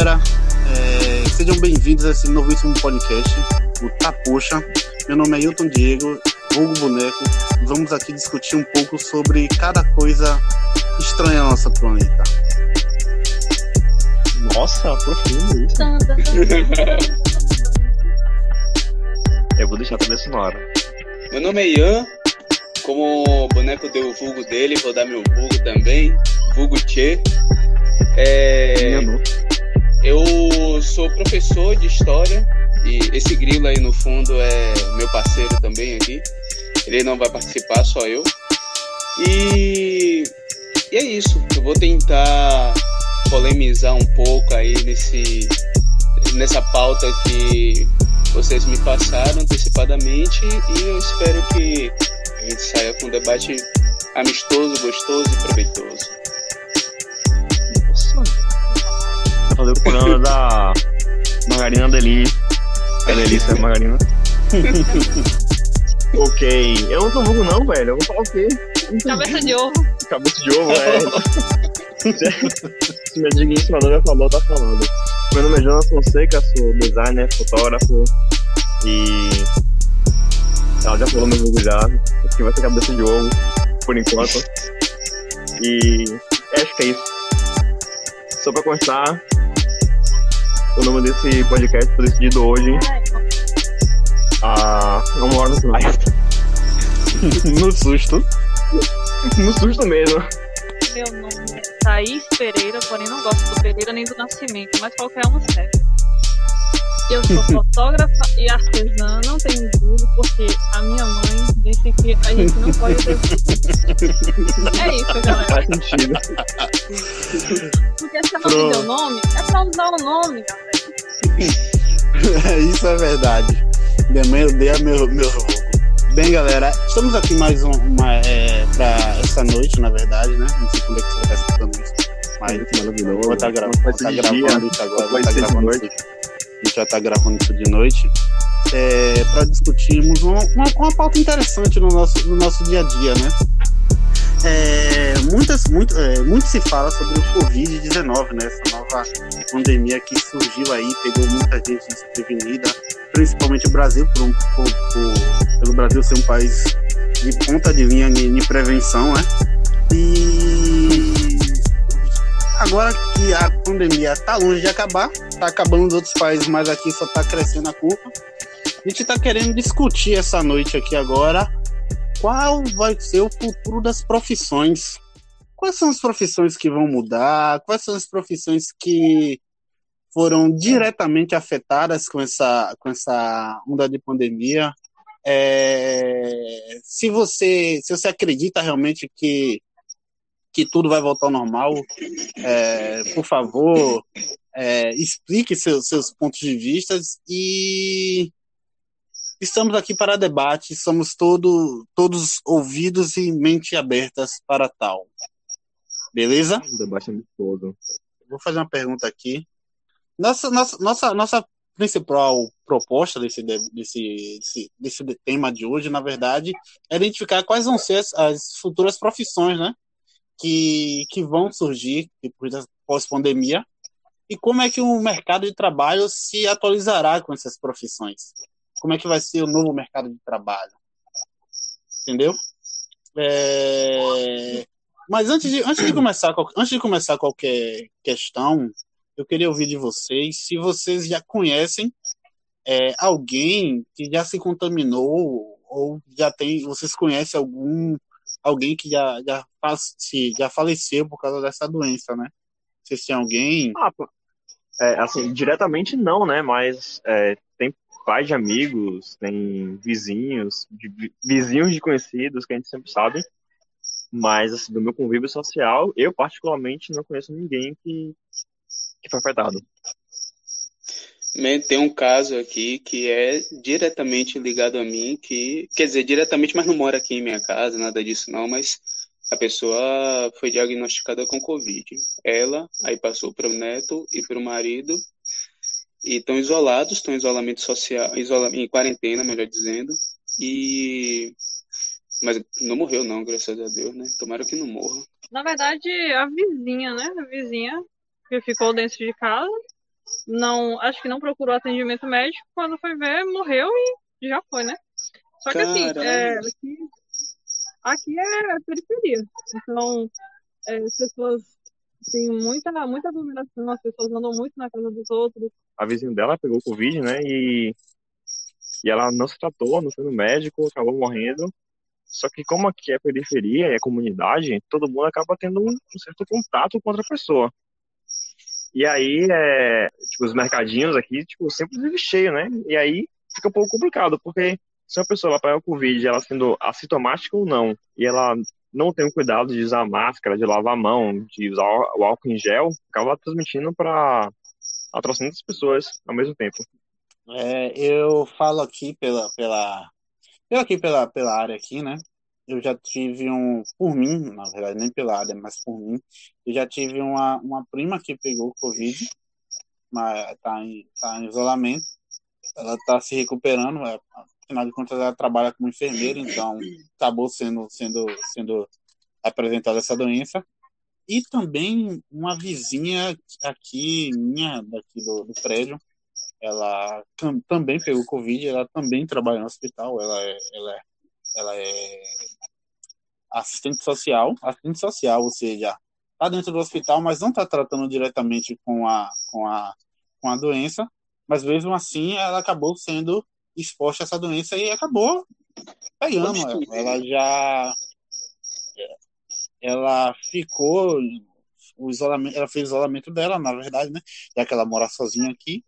Galera, é, sejam bem-vindos a esse novíssimo podcast, o Tapuxa. Meu nome é Hilton Diego, vulgo boneco. Vamos aqui discutir um pouco sobre cada coisa estranha no nosso planeta. Nossa, profundo isso. Eu vou deixar a trilha sonora. Meu nome é Ian, como o boneco deu o vulgo dele, vou dar meu vulgo também, vulgo Tchê. É, eu sou professor de história e esse grilo aí no fundo é meu parceiro também aqui. Ele não vai participar, só eu. E, e é isso. Eu vou tentar polemizar um pouco aí nesse, nessa pauta que vocês me passaram antecipadamente e eu espero que a gente saia com um debate amistoso, gostoso e proveitoso. Fazer o programa da Margarina Deli. É delícia, Margarina. ok. Eu não sou vulgo não, velho. Eu vou falar o quê? Cabeça de ovo. Cabeça de ovo, é. Se minha digníssima noiva falou, tá falando. Meu nome é Jonas Fonseca, sou designer, fotógrafo e. Ela já falou meu vulgo já. Aqui vai ser cabeça de ovo, por enquanto. E acho que é isso. Só pra constar, o nome desse podcast foi decidido hoje há uma hora atrás. no susto. No susto mesmo. Meu nome é Thaís Pereira, porém não gosto do Pereira nem do Nascimento, mas qualquer um serve. Eu sou fotógrafa e artesã, não tenho dúvida, porque a minha mãe disse que a gente não pode ter. É isso, galera. Faz sentido. Porque se ela me deu nome, é pra usar o nome, galera. Isso é verdade. Minha mãe odeia meu, meu. Bem, galera, estamos aqui mais um, uma, é, pra essa noite, na verdade, né? Não sei quando é que você vai estar escutando isso. Mas Maravilhoso. vou estar gravando, vou tá gravando isso agora. Vou tá de gravando noite. isso. A gente já está gravando isso de noite. É, para discutirmos uma, uma, uma pauta interessante no nosso, no nosso dia a dia, né? É, muitas, muito, é, muito se fala sobre o Covid-19, né? Essa nova pandemia que surgiu aí, pegou muita gente desprevenida, principalmente o Brasil, por, por- por- pelo Brasil ser um país de ponta de linha de, de prevenção, né? E agora que a pandemia está longe de acabar, está acabando nos outros países, mas aqui só está crescendo a curva. A gente está querendo discutir essa noite aqui agora qual vai ser o futuro das profissões. Quais são as profissões que vão mudar? Quais são as profissões que foram diretamente afetadas com essa, com essa onda de pandemia? É, se você se você acredita realmente que que tudo vai voltar ao normal, é, por favor, é, explique seus, seus pontos de vista e estamos aqui para debate, somos todo, todos ouvidos e mente abertas para tal. Beleza? Um debate amistoso. Vou fazer uma pergunta aqui. Nossa, nossa, nossa, nossa principal proposta desse, de- desse, desse, desse tema de hoje, na verdade, é identificar quais vão ser as, as futuras profissões, né? Que, que vão surgir depois da pós-pandemia e como é que o mercado de trabalho se atualizará com essas profissões. Como é que vai ser o novo mercado de trabalho. Entendeu? É, Mas antes de, antes, de começar, antes de começar qualquer questão, eu queria ouvir de vocês se vocês já conhecem é, alguém que já se contaminou ou já tem, vocês conhecem algum alguém que já já, se- já faleceu por causa dessa doença, né? Vocês têm alguém? Ah. É, assim, diretamente não, né? Mas é, tem pais de amigos, tem vizinhos, de, vi- vizinhos de conhecidos que a gente sempre sabe. Mas, assim, do meu convívio social, eu particularmente não conheço ninguém que, que foi afetado. Me- Tem um caso aqui que é diretamente ligado a mim, que quer dizer, diretamente, mas não mora aqui em minha casa, nada disso não, mas a pessoa foi diagnosticada com Covid. Ela, aí passou para o neto e para o marido, e estão isolados, estão em isolamento social, isola, em quarentena, melhor dizendo, e mas não morreu não, graças a Deus, né? Tomara que não morra. Na verdade, a vizinha, né? A vizinha porque ficou dentro de casa. Não, acho que não procurou atendimento médico. Quando foi ver, morreu e já foi, né? Só que assim, é, aqui, aqui é periferia. Então, é, as pessoas têm muita, muita aglomeração, as pessoas andam muito na casa dos outros. A vizinha dela pegou Covid, né? E, e ela não se tratou, não foi no médico, acabou morrendo. Só que como aqui é periferia e é comunidade, todo mundo acaba tendo um certo contato com outra pessoa. E aí, é, tipo, os mercadinhos aqui, tipo, sempre vive cheio, né? E aí fica um pouco complicado, porque se uma pessoa pegar o Covid, ela sendo assintomática ou não, e ela não tem o cuidado de usar máscara, de lavar a mão, de usar o álcool em gel, acaba transmitindo para a trocentas pessoas ao mesmo tempo. É, eu falo aqui pela, pela eu aqui pela, pela área aqui, né? Eu já tive um, por mim, na verdade, nem pela área, mas por mim, eu já tive uma, uma prima que pegou Covid, mas tá em, tá em isolamento. Ela tá se recuperando, é, afinal de contas ela trabalha como enfermeira, então acabou sendo, sendo, sendo apresentada essa doença. E também uma vizinha aqui, minha, daqui do, do prédio, ela tam, também pegou Covid, ela também trabalha no hospital, ela é, ela é, ela é assistente social, assistente social, ou seja, está dentro do hospital, mas não está tratando diretamente com a, com, a, com a doença, mas mesmo assim ela acabou sendo exposta a essa doença e acabou pegando. Ela já ela ficou o isolamento, ela fez isolamento dela, na verdade, né? Já que ela mora sozinha aqui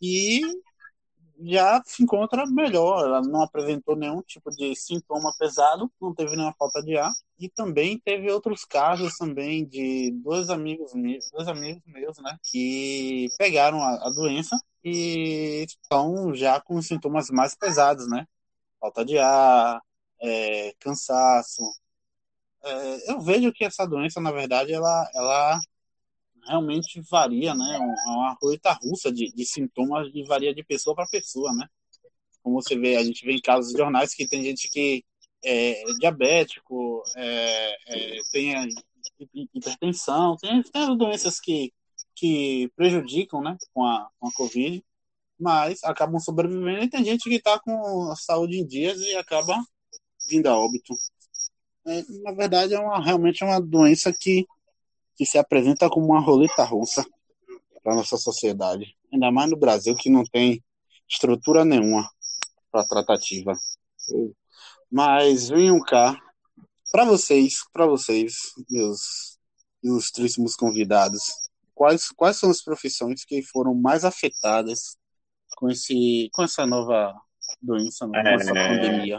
e já se encontra melhor. Ela não apresentou nenhum tipo de sintoma pesado, não teve nenhuma falta de ar. E também teve outros casos também de dois amigos meus, dois amigos meus, né, que pegaram a, a doença e estão já com sintomas mais pesados, né? Falta de ar, é, cansaço. É, eu vejo que essa doença, na verdade, ela, ela realmente varia, né? É uma roleta russa de, de sintomas e varia de pessoa para pessoa, né? Como você vê, a gente vê em casos de jornais que tem gente que é diabético, é, é, tem hipertensão, tem, tem doenças que, que prejudicam, né? Com a, com a Covid, mas acabam sobrevivendo e tem gente que está com a saúde em dias e acaba vindo a óbito. É, na verdade, é uma, realmente é uma doença que que se apresenta como uma roleta russa para nossa sociedade, ainda mais no Brasil que não tem estrutura nenhuma para tratativa. Mas venham cá para vocês, para vocês, meus ilustríssimos convidados, quais quais são as profissões que foram mais afetadas com esse com essa nova doença, com essa é...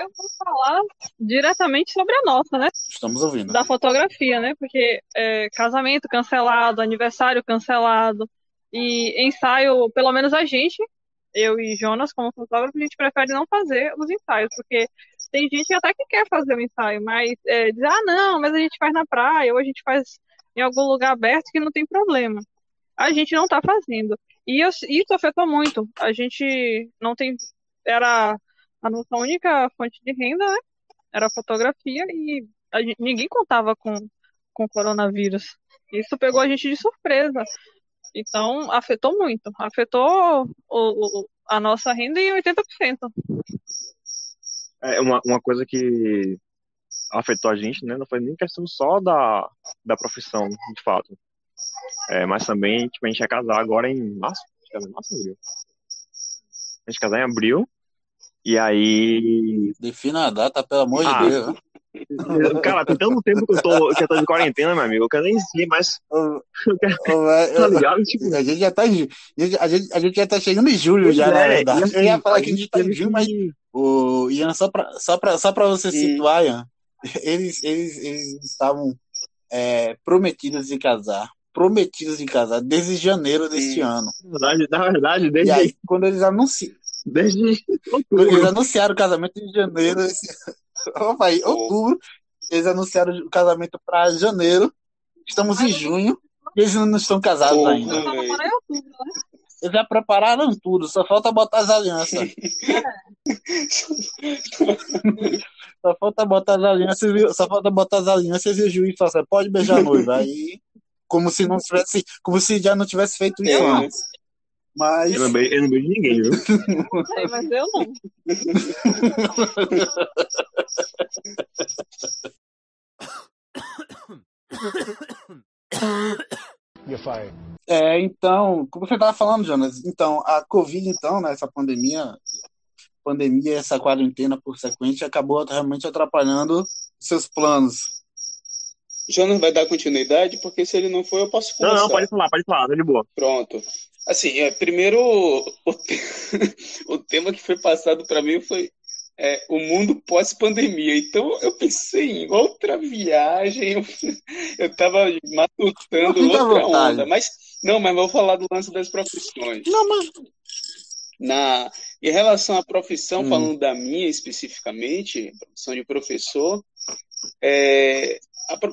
eu vou falar diretamente sobre a nossa, né? Estamos ouvindo. Da fotografia, né? Porque é, casamento cancelado, aniversário cancelado e ensaio, pelo menos a gente, eu e Jonas, como fotógrafo, a gente prefere não fazer os ensaios, porque tem gente até que quer fazer o ensaio, mas é, diz, ah, não, mas a gente faz na praia, ou a gente faz em algum lugar aberto que não tem problema. A gente não está fazendo. E isso afetou muito. A gente não tem. Era a nossa única fonte de renda né, era a fotografia e a gente, ninguém contava com, com coronavírus. Isso pegou a gente de surpresa. Então, afetou muito. Afetou o, o, a nossa renda em 80%. É uma, uma coisa que afetou a gente, né? Não foi nem questão só da, da profissão, de fato. É, mas também, tipo, a gente ia casar agora em março. Em março, abril. A gente casar em abril e aí. Defina a data, pelo amor ah, de Deus. Né? Cara, tem tanto tempo que eu, tô, que eu tô de quarentena, meu amigo. Eu quero nem sei, mas. tá ligado? Tipo... A gente já tá. A gente, a, gente, a gente já tá chegando em julho, já, é, na verdade. Assim, eu ia falar que a gente tá em julho, mas. O Ian, só pra, só pra, só pra você e... situar, Ian, eles, eles, eles estavam é, prometidos de casar. Prometidos de casar desde janeiro deste ano. Na verdade, na verdade, desde. E aí, quando eles anunciam Desde outubro. Eles anunciaram o casamento em janeiro. Aí, outubro. Eles anunciaram o casamento para janeiro. Estamos em junho. Eles não estão casados ainda. Eles já prepararam tudo, só falta botar as alianças. só falta botar as alianças, só falta botar as alianças e o juiz fala assim, pode beijar a noiva. Aí como se não tivesse, como se já não tivesse feito isso É. antes. Mas Eu não beijo, eu não beijo ninguém, viu? Sei, mas eu não. É, então, como você estava falando, Jonas, então, a Covid, então, né, essa pandemia, pandemia, essa quarentena por sequente, acabou realmente atrapalhando seus planos. Jonas vai dar continuidade, porque se ele não for, eu posso Não, começar. não, pode falar, pode falar, tá de boa. Pronto. Assim, é, primeiro, o, o tema que foi passado para mim foi é, o mundo pós-pandemia. Então, eu pensei em outra viagem, eu, eu tava matutando outra onda. Mas, não, mas vou falar do lance das profissões. Não, mas Na, em relação à profissão, Hum. falando da minha especificamente, profissão de professor, é,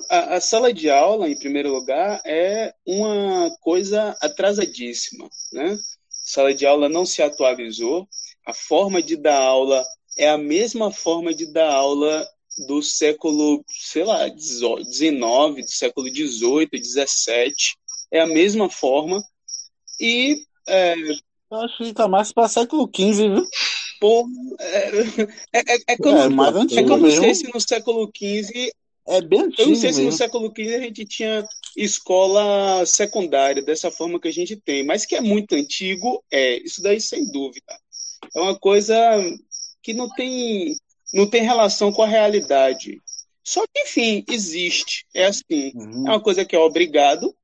a, a- sala de aula, em primeiro lugar, é uma coisa atrasadíssima, né? A sala de aula não se atualizou, a forma de dar aula é a mesma forma de dar aula do século, sei lá, XIX, do século XVIII, XVII, é a mesma forma, e é, eu acho que tá mais para século XV, viu? Pô, é, é, é, como, É é como se no século XV, É bem eu antigo não sei se no século XV a gente tinha escola secundária dessa forma que a gente tem, mas que é muito antigo, é, isso daí sem dúvida. É uma coisa que não tem, não tem relação com a realidade. Só que, enfim, existe, é assim. Uhum. É uma coisa que é obrigado.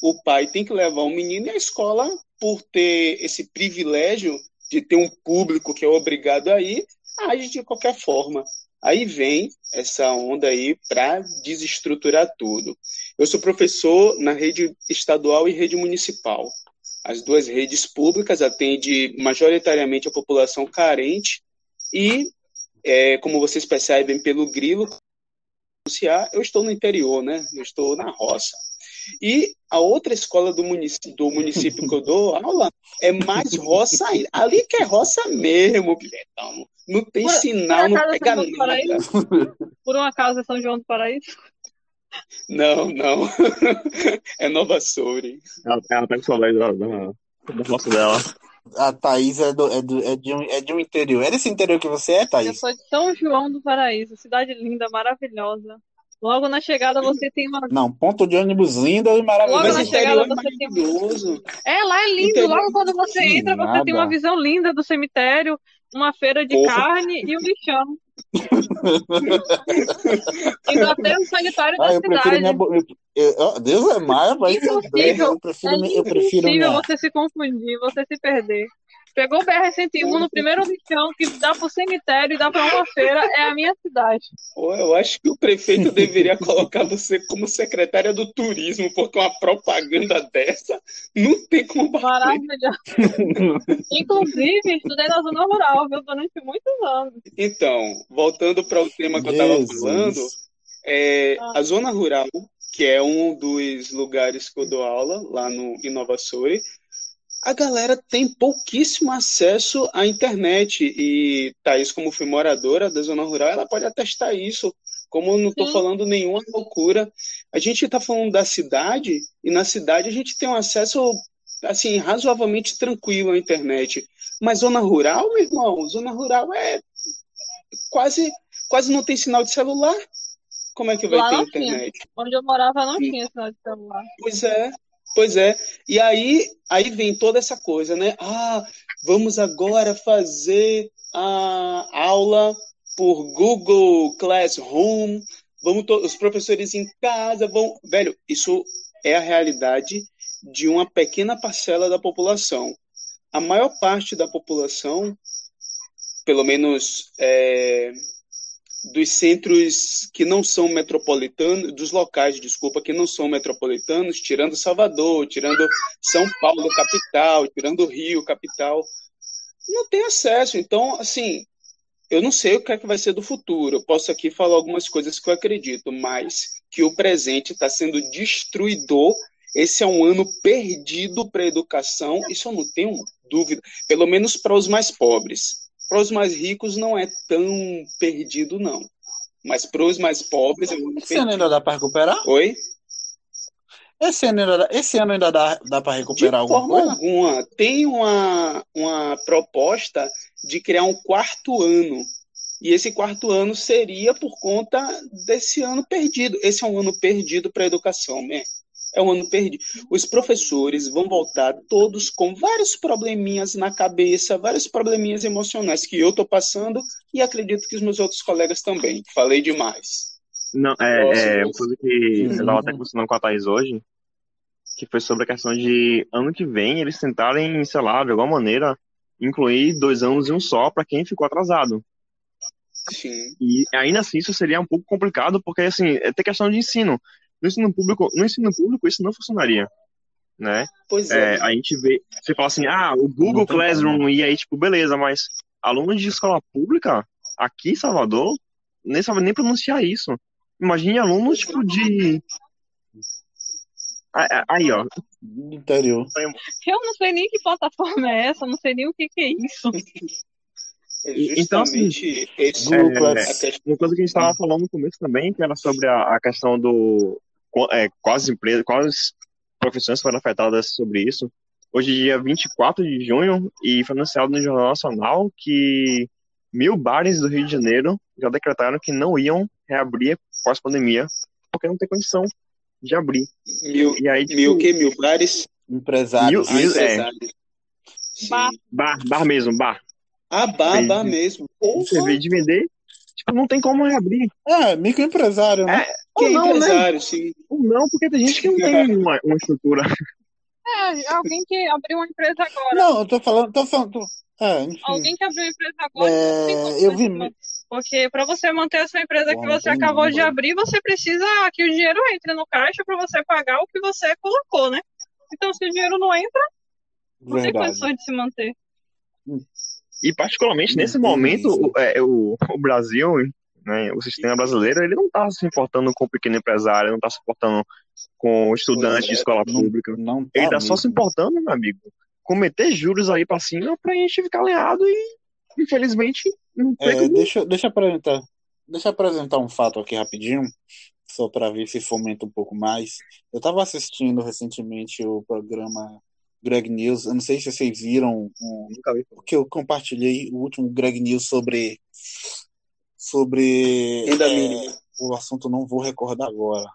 O pai tem que levar o menino e a escola, por ter esse privilégio de ter um público que é obrigado a ir, age de qualquer forma. Aí vem essa onda aí para desestruturar tudo. Eu sou professor na rede estadual e rede municipal. As duas redes públicas atendem majoritariamente a população carente e, é, como vocês percebem pelo grilo, eu estou no interior, né? Eu estou na roça. E a outra escola do município, do município que eu dou aula é mais roça ainda. Ali que é roça mesmo, bilhetão. Não tem Por- sinal, por não acaso pega São nada. Por um acaso é São João do Paraíso? Não, não. É Nova Soure. Ela, ela tá com saudade da, da, dela. A Thaís é, do, é, do, é, de um, é de um interior. É desse interior que você é, Eu Thaís? sou de São João do Paraíso, cidade linda, maravilhosa. Logo na chegada você tem uma. Não, ponto de ônibus lindo e Logo maravilhoso. Mas na o chegada é você tem. É, lá é lindo. Interior- Logo quando você Que entra, você tem nada. uma visão linda do cemitério, uma feira de Porra. carne e um lixão. e no aterro sanitário da Ah, prefiro cidade. minha. Eu, Deus é mais, vai Impossível. Eu prefiro, É eu prefiro minha. você se confundir, você se perder. Pegou o BR-101 no primeiro lixão que dá pro cemitério e dá pra uma feira, é a minha cidade. Pô, Eu acho que o prefeito deveria colocar você como secretária do turismo, porque uma propaganda dessa não tem como bater. Maravilhoso. Inclusive, estudei na zona rural, viu, durante muitos anos. Então, voltando para o tema que eu estava falando, é, Ah. a zona rural, que é um dos lugares que eu dou aula, lá no, em Nova Soure, a galera tem pouquíssimo acesso à internet. E Thaís, como foi moradora da zona rural, ela pode atestar isso. Como eu não estou falando nenhuma loucura, a gente está falando da cidade, e na cidade a gente tem um acesso assim, razoavelmente tranquilo à internet. Mas zona rural, meu irmão, zona rural é quase, quase não tem sinal de celular. Como é que vai Lá ter não tinha. internet? Onde eu morava não tinha sinal de celular. Pois é, pois é. E aí, aí vem toda essa coisa, né? Ah, vamos agora fazer a aula por Google Classroom. Vamos os professores em casa vão, velho, isso é a realidade de uma pequena parcela da população. A maior parte da população, pelo menos é, dos centros que não são metropolitanos, dos locais, desculpa, que não são metropolitanos, tirando Salvador, tirando São Paulo, capital, tirando Rio, capital, não tem acesso. Então, assim, eu não sei o que é que vai ser do futuro. Eu posso aqui falar algumas coisas que eu acredito, mas que o presente está sendo destruidor. Esse é um ano perdido para a educação, isso eu não tenho dúvida, pelo menos para os mais pobres. Para os mais ricos não é tão perdido, não. Mas para os mais pobres é ano Esse ano ainda dá para recuperar? Oi? Esse ano ainda, esse ano ainda dá, dá para recuperar de alguma forma coisa? alguma. Tem uma, uma proposta de criar um quarto ano. E esse quarto ano seria por conta desse ano perdido. Esse é um ano perdido para a educação, né? É um ano perdido. Os professores vão voltar todos com vários probleminhas na cabeça, vários probleminhas emocionais que eu estou passando e acredito que os meus outros colegas também. Falei demais. Não, é, é uma coisa que eu estava até conversando com a Thaís hoje, que foi sobre a questão de ano que vem eles tentarem, sei lá, de alguma maneira, incluir dois anos em um só para quem ficou atrasado. Sim. E ainda assim isso seria um pouco complicado, porque assim, é ter questão de ensino. No ensino público, no ensino público isso não funcionaria, né? Pois é. É, a gente vê, você fala assim, ah, o Google Classroom, e aí, tipo, beleza, mas alunos de escola pública, aqui em Salvador, nem sabe nem pronunciar isso. Imagine alunos, tipo, de. Aí, ó. Do interior. Eu não sei nem que plataforma é essa, não sei nem o que, que é isso. É então, assim, esse- Class. questão- Uma coisa que a gente estava falando no começo também, que era sobre a, a questão do. É, quais empresas, quais profissões foram afetadas sobre isso. Hoje, dia 24 de junho, e foi anunciado no Jornal Nacional que mil bares do Rio de Janeiro já decretaram que não iam reabrir pós-pandemia, porque não tem condição de abrir. Mil, E aí, tipo, mil o quê? Mil bares? Empresários. Mil- mil- é. Bar. bar, bar mesmo, bar. Ah, bar, bar mesmo. Você vê de vender, tipo, não tem como reabrir. É, microempresário, né? que Ou não, né? empresário, sim. Não, porque tem gente que não tem uma, uma estrutura. É, alguém que abriu uma empresa agora. Não, eu tô falando, tô falando. tô- É. Alguém que abriu uma empresa agora. É, eu vi. Porque para você manter essa empresa Bom, que você acabou não, de abrir, você precisa que o dinheiro entre no caixa para você pagar o que você colocou, né? Então, se o dinheiro não entra, não tem condições de se manter. E particularmente nesse momento, o, é, o, o Brasil, né, o sistema brasileiro, ele não está se importando com o pequeno empresário, não está se importando com o estudante de escola Não, pública. não tá Ele está só se importando, meu amigo, com meter juros aí pra cima pra gente ficar alinhado e, infelizmente, não tem É, como... deixa, deixa eu apresentar, deixa eu apresentar um fato aqui rapidinho, só para ver se fomenta um pouco mais. Eu estava assistindo recentemente o programa Greg News. Eu não sei se vocês viram um, o que eu compartilhei, o último Greg News sobre sobre Renda é, mínima. o assunto não vou recordar agora.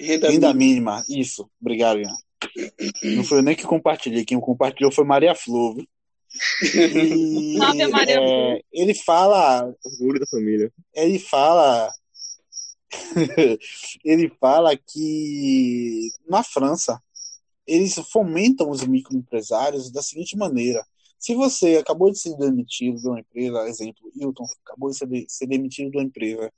Renda, Renda mínima. mínima, isso. Obrigado, Ian. Não foi eu nem que compartilhei, quem compartilhou foi Maria Flor. viu? E, Ave Maria é, ele fala Orgulho da família. ele fala ele fala que na França eles fomentam os microempresários da seguinte maneira se você acabou de ser demitido de uma empresa exemplo Hilton acabou de ser, de- ser demitido de uma empresa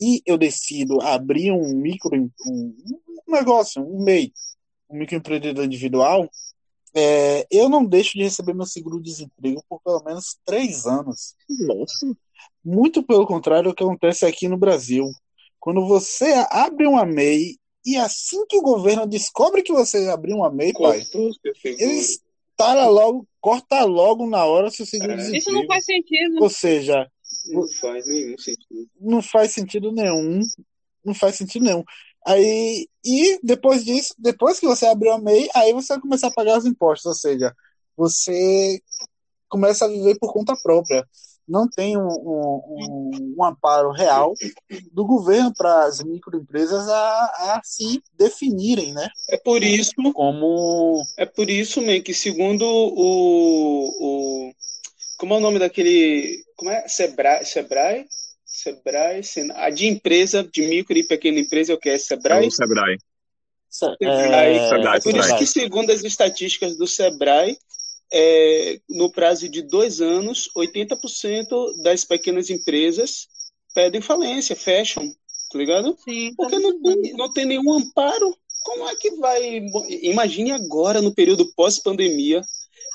e eu decido abrir um micro um, um negócio um MEI um microempreendedor individual é, eu não deixo de receber meu seguro-desemprego por pelo menos três anos. Nossa, muito pelo contrário do que acontece aqui no Brasil. Quando você abre uma MEI e assim que o governo descobre que você abriu uma MEI, pai, Cortou instala logo, corta logo na hora seu Isso não faz sentido. Ou seja, Não faz nenhum sentido. não faz sentido nenhum. Não faz sentido nenhum. Aí, e depois disso, depois que você abriu a MEI, aí você vai começar a pagar os impostos. Ou seja, você começa a viver por conta própria. Não tem um, um, um- um amparo real do governo para as microempresas a, a se definirem, né? É por isso, Como é por isso, man, que segundo o, o como é o nome daquele, como é? Sebrae, Sebrae, Sebrae, Sena- a de empresa, de micro e pequena empresa, é o que é é Sebrae? o Sebrae. É, É por isso que, segundo as estatísticas do Sebrae, é, no prazo de dois anos, 80% das pequenas empresas pedem falência, fecham, tá ligado? Sim, Porque não tem, não tem nenhum amparo. Como é que vai. Imagine agora, no período pós-pandemia,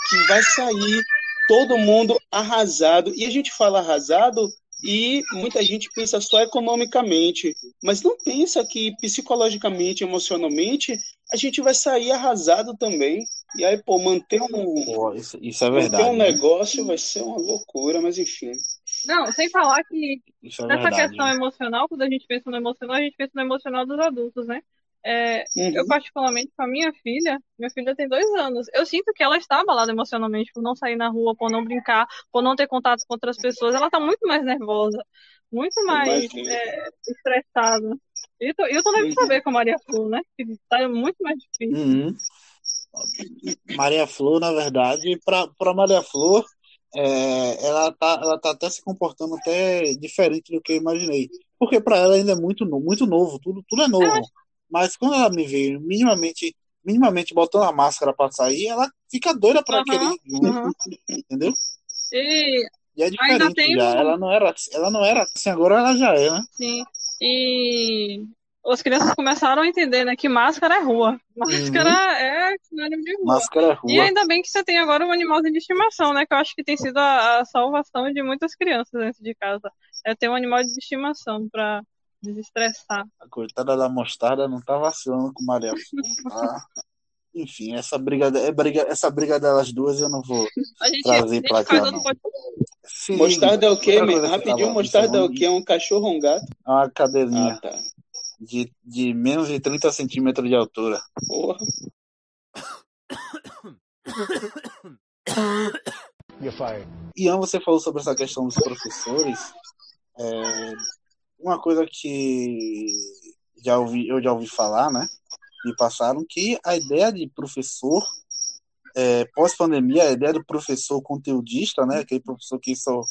que vai sair todo mundo arrasado. E a gente fala arrasado e muita gente pensa só economicamente, mas não pensa que psicologicamente, emocionalmente, a gente vai sair arrasado também. E aí, pô, manter um, Pô, isso, isso é manter verdade. um né? negócio vai ser uma loucura, mas enfim. Não, sem falar que Isso é nessa verdade. questão emocional, quando a gente pensa no emocional, a gente pensa no emocional dos adultos, né? É, uhum. Eu, particularmente, com a minha filha, minha filha tem dois anos, eu sinto que ela está abalada emocionalmente por não sair na rua, por não brincar, por não ter contato com outras pessoas. Ela está muito mais nervosa, muito mais é, estressada. E eu também uhum. saber com a Maria Flor, né? Que está muito mais difícil. Uhum. Maria Flor, na verdade, para Maria Flor, é, ela, tá, ela tá até se comportando até diferente do que eu imaginei. Porque para ela ainda é muito, muito novo, tudo, tudo é novo. Mas quando ela me vê minimamente, minimamente botando a máscara para sair, ela fica doida para uhum, querer uhum. entendeu? E, e é diferente já. Ela não era, ela não era assim, agora ela já é, né? Sim. E as crianças começaram a entender, né, que máscara é rua. Máscara uhum. é sinônimo de rua. Máscara é rua. E ainda bem que você tem agora um animalzinho de estimação, né, que eu acho que tem sido a, a salvação de muitas crianças dentro de casa. É ter um animal de estimação para desestressar. A coitada da mostarda não tá vacilando com Maria tá? Enfim, essa briga, é briga, essa briga delas duas eu não vou gente, trazer pra cá. mostarda é o quê, Rapidinho, mostarda é o quê? É um cachorro ou um gato? É uma cadelinha. Ah, tá. De, de menos de 30 centímetros de altura. Porra. Ian, você falou sobre essa questão dos professores. É, uma coisa que já ouvi, eu já ouvi falar, né? Me passaram que a ideia de professor é, pós-pandemia, a ideia do professor conteudista, né? Aquele professor que só,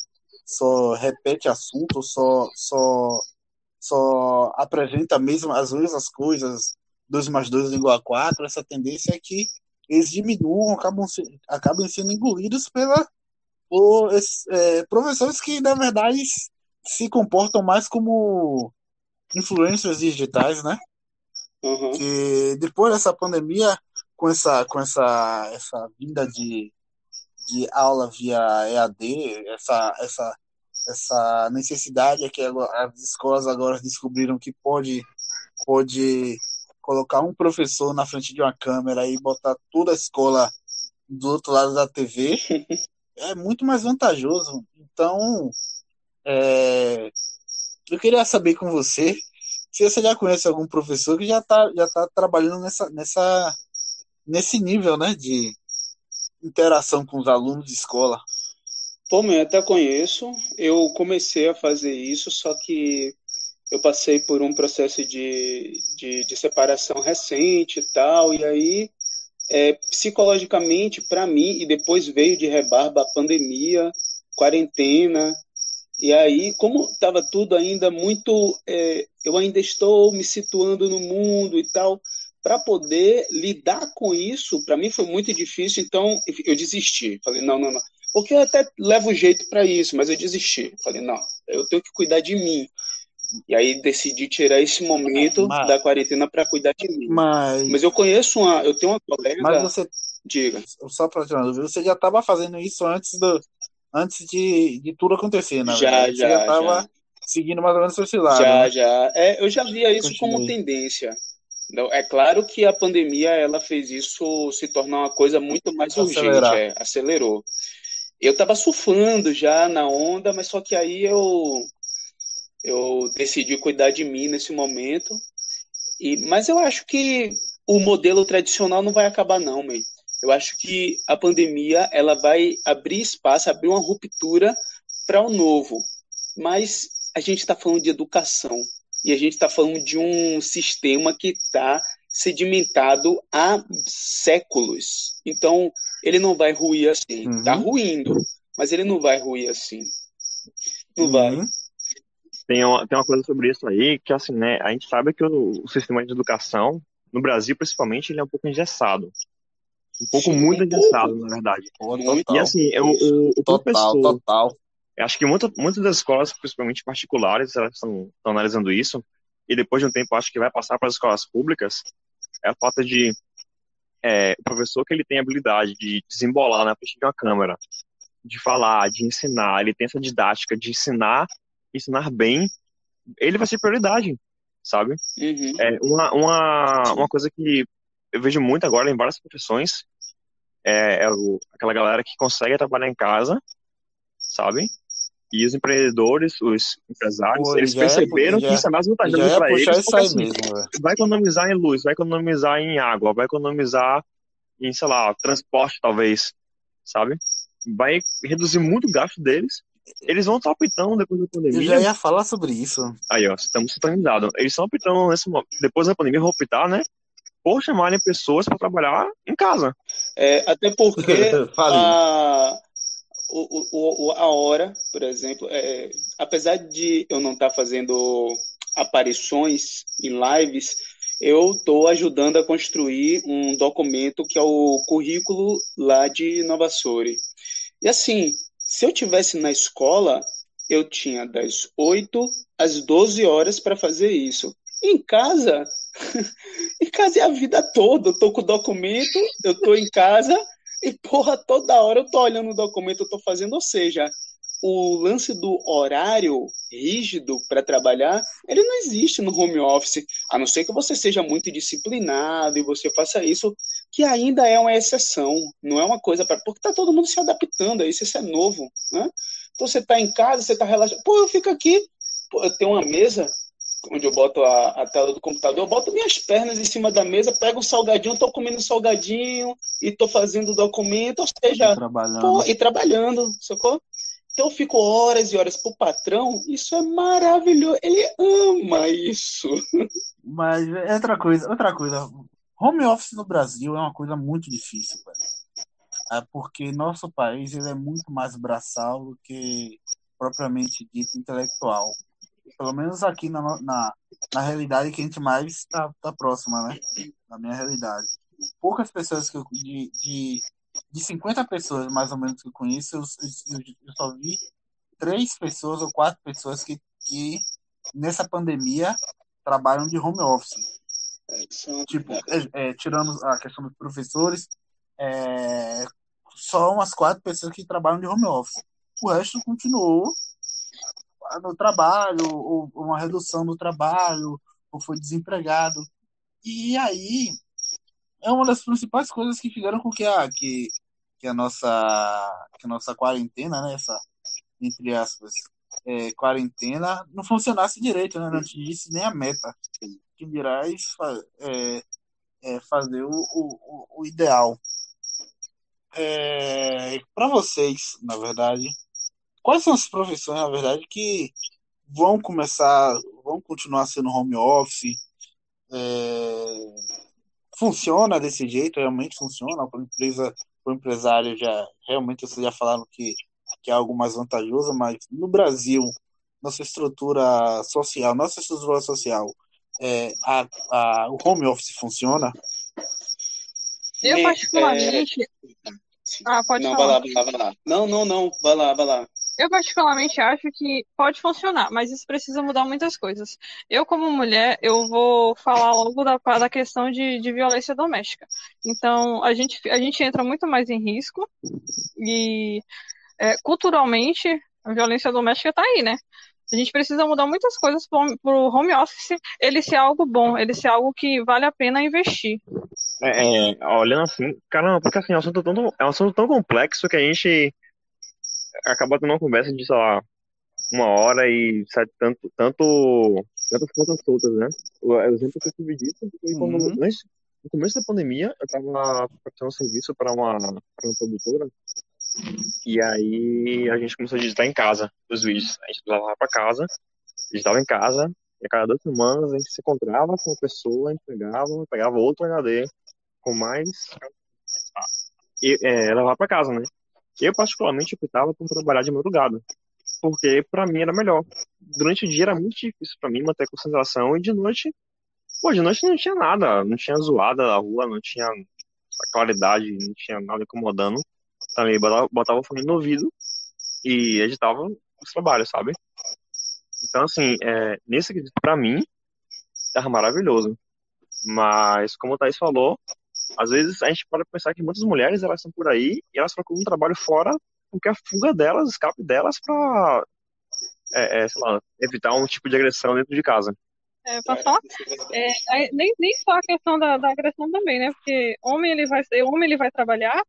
só repete assunto, só, só, só apresenta mesmo as mesmas coisas, 2 mais 2 igual a 4, essa tendência é que eles diminuam, acabam, acabam sendo engolidos pela, por é, professores que, na verdade, se comportam mais como influências digitais, né? Uhum. Que depois dessa pandemia, com essa, com essa, essa vinda de, de aula via EAD, essa, essa, essa necessidade é que as escolas agora descobriram que pode, pode colocar um professor na frente de uma câmera e botar toda a escola do outro lado da TV, é muito mais vantajoso. Então, é, eu queria saber com você se você já conhece algum professor que já está já tá trabalhando nessa, nessa, nesse nível né, de interação com os alunos de escola. Pô, eu até conheço. Eu comecei a fazer isso, só que eu passei por um processo de, de, de separação recente e tal, e aí, é, psicologicamente, para mim, e depois veio de rebarba a pandemia, quarentena, e aí, como estava tudo ainda muito. É, eu ainda estou me situando no mundo e tal, para poder lidar com isso, para mim foi muito difícil, então eu desisti. Falei, não, não, não. Porque eu até levo jeito para isso, mas eu desisti. Falei, não, eu tenho que cuidar de mim. E aí decidi tirar esse momento mas, da quarentena para cuidar de mim. Mas, mas eu conheço uma, eu tenho uma colega. Mas você, diga. Só para tirar você já estava fazendo isso antes do, antes de, de tudo acontecer, né? Já, já. já tava seguindo mais ou menos esse lado. Já, né? já. É, eu já via isso Continue. como tendência. É claro que a pandemia ela fez isso se tornar uma coisa muito mais Acelerar. urgente, é, acelerou. Eu estava surfando já na onda, mas só que aí eu eu decidi cuidar de mim nesse momento. E, mas eu acho que o modelo tradicional não vai acabar não, man. Eu acho que a pandemia ela vai abrir espaço, abrir uma ruptura para o novo. Mas a gente está falando de educação e a gente está falando de um sistema que está sedimentado há séculos. Então ele não vai ruir assim. Está uhum. ruindo, mas ele não vai ruir assim. Não uhum. vai. Tem uma, tem uma coisa sobre isso aí que assim, né? A gente sabe que o, o sistema de educação no Brasil, principalmente, ele é um pouco engessado. Um pouco Sim, muito engessado, na verdade. total. E assim, é o, o, o total, professor. Total. Acho que muita, muitas das escolas, principalmente particulares, elas estão, estão analisando isso. E depois de um tempo, acho que vai passar para as escolas públicas. É a falta de é, o professor que ele tem habilidade de desembolar na frente de uma câmera, de falar, de ensinar, ele tem essa didática de ensinar, ensinar bem, ele vai ser prioridade, sabe? Uhum. É uma, uma, uma coisa que eu vejo muito agora em várias profissões, é, é o, aquela galera que consegue trabalhar em casa, sabe? E os empreendedores, os empresários, Pô, eles perceberam é, que isso é mais vantajoso para eles. Porque, assim, mesmo, vai economizar em luz, vai economizar em água, vai economizar em, sei lá, transporte, talvez, sabe? Vai reduzir muito o gasto deles. Eles vão estar optando depois da pandemia. Eu já ia falar sobre isso. Aí, ó, estamos sintonizados. Eles estão optando nesse depois da pandemia, vão optar, né? Por chamarem pessoas para trabalhar em casa. É, até porque a, o, o, a hora, por exemplo, é, apesar de eu não estar tá fazendo aparições em lives, eu estou ajudando a construir um documento que é o currículo lá de Nova Soure. E assim, se eu tivesse na escola, eu tinha das 8 às 12 horas para fazer isso. Em casa, em casa é a vida toda. Eu tô com o documento, eu tô em casa e, porra, toda hora eu tô olhando o documento, eu tô fazendo, ou seja, o lance do horário rígido para trabalhar, ele não existe no home office, a não ser que você seja muito disciplinado e você faça isso, que ainda é uma exceção, não é uma coisa para. Porque tá todo mundo se adaptando a isso, isso é novo, né? Então você tá em casa, você tá relaxado. Pô, eu fico aqui, pô, eu tenho uma mesa onde eu boto a, a, tela do computador, eu boto minhas pernas em cima da mesa, pego um salgadinho, tô comendo salgadinho e tô fazendo o documento, ou seja, e trabalhando, pô, e trabalhando sacou? Então eu fico horas e horas pro patrão, isso é maravilhoso, ele ama isso. Mas é outra coisa, outra coisa, home office no Brasil é uma coisa muito difícil, velho. É porque nosso país ele é muito mais braçal do que propriamente dito intelectual pelo menos aqui na, na, na realidade que a gente mais está tá próxima, né? Na minha realidade. Poucas pessoas que eu, de, de, de 50 pessoas mais ou menos que eu conheço, eu, eu, eu só vi três pessoas ou quatro pessoas que, que nessa pandemia trabalham de home office. Tipo, é, é, tirando a questão dos professores, é, só umas quatro pessoas que trabalham de home office. O resto continuou no trabalho, ou uma redução no trabalho, ou foi desempregado. E aí é uma das principais coisas que fizeram com que a, que, que a nossa que a nossa quarentena, né, essa entre aspas, é, quarentena não funcionasse direito, né, não atingisse nem a meta. Que dirá é, é, fazer o, o, o ideal. É, para vocês, na verdade, quais são as profissões, na verdade, que vão começar, vão continuar sendo home office? É, funciona desse jeito? Realmente funciona? Para empresa, para o empresário, já realmente vocês já falaram que, que é algo mais vantajoso, mas no Brasil, nossa estrutura social, nossa estrutura social, é, a, a, o home office funciona? Eu, particularmente. É... Ah, pode não, falar. Vai lá, vai lá, vai lá. Não, não, não, vai lá, vai lá. Eu particularmente acho que pode funcionar, mas isso precisa mudar muitas coisas. Eu, como mulher, eu vou falar logo da, da questão de, de violência doméstica. Então, a gente, a gente entra muito mais em risco e é, culturalmente a violência doméstica está aí, né? A gente precisa mudar muitas coisas para o home office ele ser algo bom, ele ser algo que vale a pena investir. É, é, olhando assim, caramba, porque assim, é um assunto tão, é um assunto tão complexo que a gente acaba tendo uma conversa de, sei lá, uma hora e sai tanto, tanto, tantas contas soltas, né? O exemplo que eu tive disso foi quando, uhum. antes, no começo da pandemia, eu tava prestando serviço para uma, uma produtora e aí a gente começou a digitar em casa os vídeos. A gente levava para casa, digitava em casa, e a cada duas semanas a gente se encontrava com a pessoa, entregava, pegava outro HD com mais. E é, levava para casa, né? Eu, particularmente, optava por trabalhar de madrugada, porque para mim era melhor. Durante o dia era muito difícil para mim manter concentração e de noite, pô, de noite não tinha nada, não tinha zoada na rua, não tinha claridade, não tinha nada incomodando. Também botava o fone no ouvido e editava os trabalhos, sabe? Então, assim, é, nesse quesito, pra mim, tava maravilhoso. Mas, como o Thaís falou, às vezes a gente pode pensar que muitas mulheres elas estão por aí e elas procuram um trabalho fora porque a fuga delas, escape delas para é, é, evitar um tipo de agressão dentro de casa. É, é, nem, nem só a questão da, da, agressão também, né? Porque homem ele vai homem ele vai trabalhar,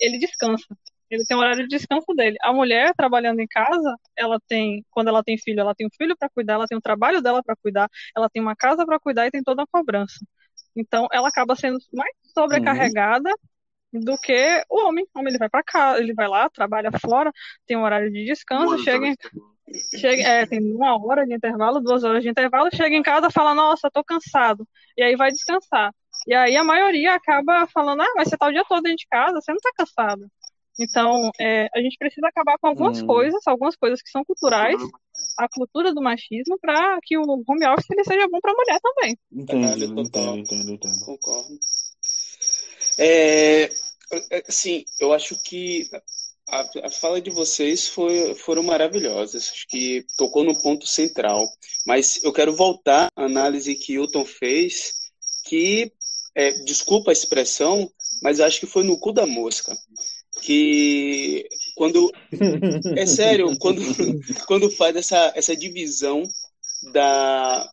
ele descansa. Ele tem o horário de descanso dele. A mulher trabalhando em casa, ela tem, quando ela tem filho, ela tem um filho para cuidar, ela tem o trabalho dela para cuidar, ela tem uma casa para cuidar e tem toda a cobrança. Então, ela acaba sendo mais sobrecarregada uhum. do que o homem. O homem ele vai para casa, ele vai lá, trabalha fora, tem um horário de descanso, chega, em, chega é, tem uma hora de intervalo, duas horas de intervalo, chega em casa, fala, nossa, tô cansado, e aí vai descansar. E aí a maioria acaba falando, ah, mas você tá o dia todo dentro de casa, você não tá cansado. Então, é, a gente precisa acabar com algumas hum. coisas, algumas coisas que são culturais, a cultura do machismo, para que o home office ele seja bom para a mulher também. Entendo, entendo, entendo, entendo. Concordo. É, sim, eu acho que a, a, fala de vocês foi, foram maravilhosas. Acho que tocou no ponto central. Mas eu quero voltar à análise que Hilton fez, que, é, desculpa a expressão, mas acho que foi no cu da mosca que quando é sério quando quando faz essa essa divisão da